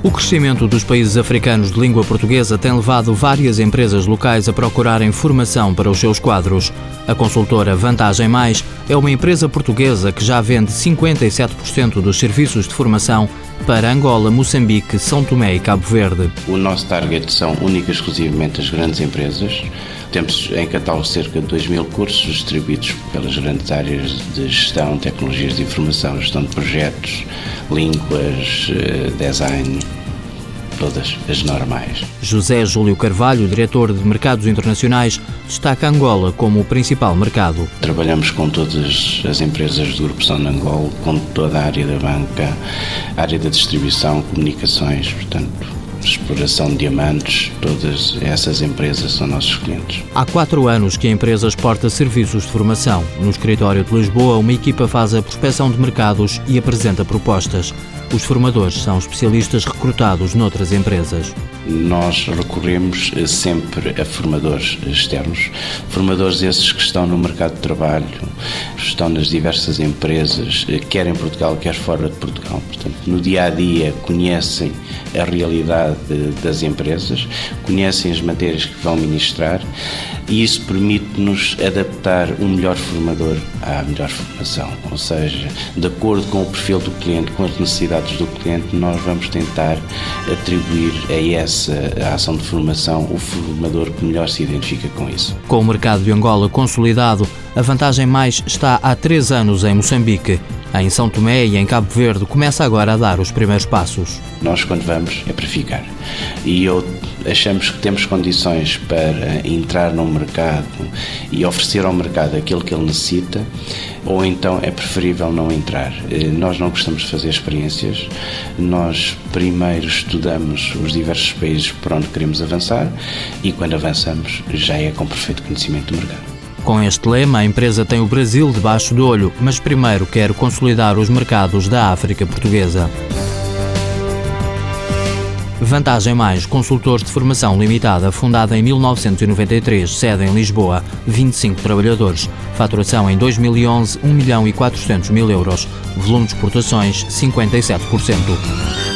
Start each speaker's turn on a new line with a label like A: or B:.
A: O crescimento dos países africanos de língua portuguesa tem levado várias empresas locais a procurarem formação para os seus quadros. A consultora Vantagem Mais é uma empresa portuguesa que já vende 57% dos serviços de formação para Angola, Moçambique, São Tomé e Cabo Verde.
B: O nosso target são única e exclusivamente as grandes empresas. Temos em catálogo cerca de 2 mil cursos distribuídos pelas grandes áreas de gestão, tecnologias de informação, gestão de projetos, línguas, eh, design, todas as normais.
A: José Júlio Carvalho, diretor de Mercados Internacionais, destaca Angola como o principal mercado.
B: Trabalhamos com todas as empresas do Grupo São Angola, com toda a área da banca, área da distribuição, comunicações, portanto, exploração de diamantes, todas essas empresas são nossos clientes.
A: Há quatro anos que a empresa exporta serviços de formação. No escritório de Lisboa, uma equipa faz a prospecção de mercados e apresenta propostas. Os formadores são especialistas recrutados noutras empresas.
B: Nós recorremos sempre a formadores externos, formadores esses que estão no mercado de trabalho, estão nas diversas empresas, quer em Portugal, quer fora de Portugal. Portanto, no dia a dia conhecem a realidade das empresas, conhecem as matérias que vão ministrar e isso permite-nos adaptar um melhor formador à melhor formação. Ou seja, de acordo com o perfil do cliente, com as necessidades do cliente, nós vamos tentar atribuir a essa ação de formação o formador que melhor se identifica com isso.
A: Com o mercado de Angola consolidado, a vantagem mais está há três anos em Moçambique. Em São Tomé e em Cabo Verde começa agora a dar os primeiros passos.
B: Nós, quando vamos, é para ficar. E eu achamos que temos condições para entrar no mercado e oferecer ao mercado aquilo que ele necessita, ou então é preferível não entrar. Eh, nós não gostamos de fazer experiências, nós primeiro estudamos os diversos países por onde queremos avançar e quando avançamos já é com perfeito conhecimento do mercado.
A: Com este lema, a empresa tem o Brasil debaixo do olho, mas primeiro quer consolidar os mercados da África portuguesa. Vantagem Mais, consultores de formação limitada, fundada em 1993, sede em Lisboa, 25 trabalhadores. Faturação em 2011, 1 milhão e 400 mil euros. Volume de exportações, 57%.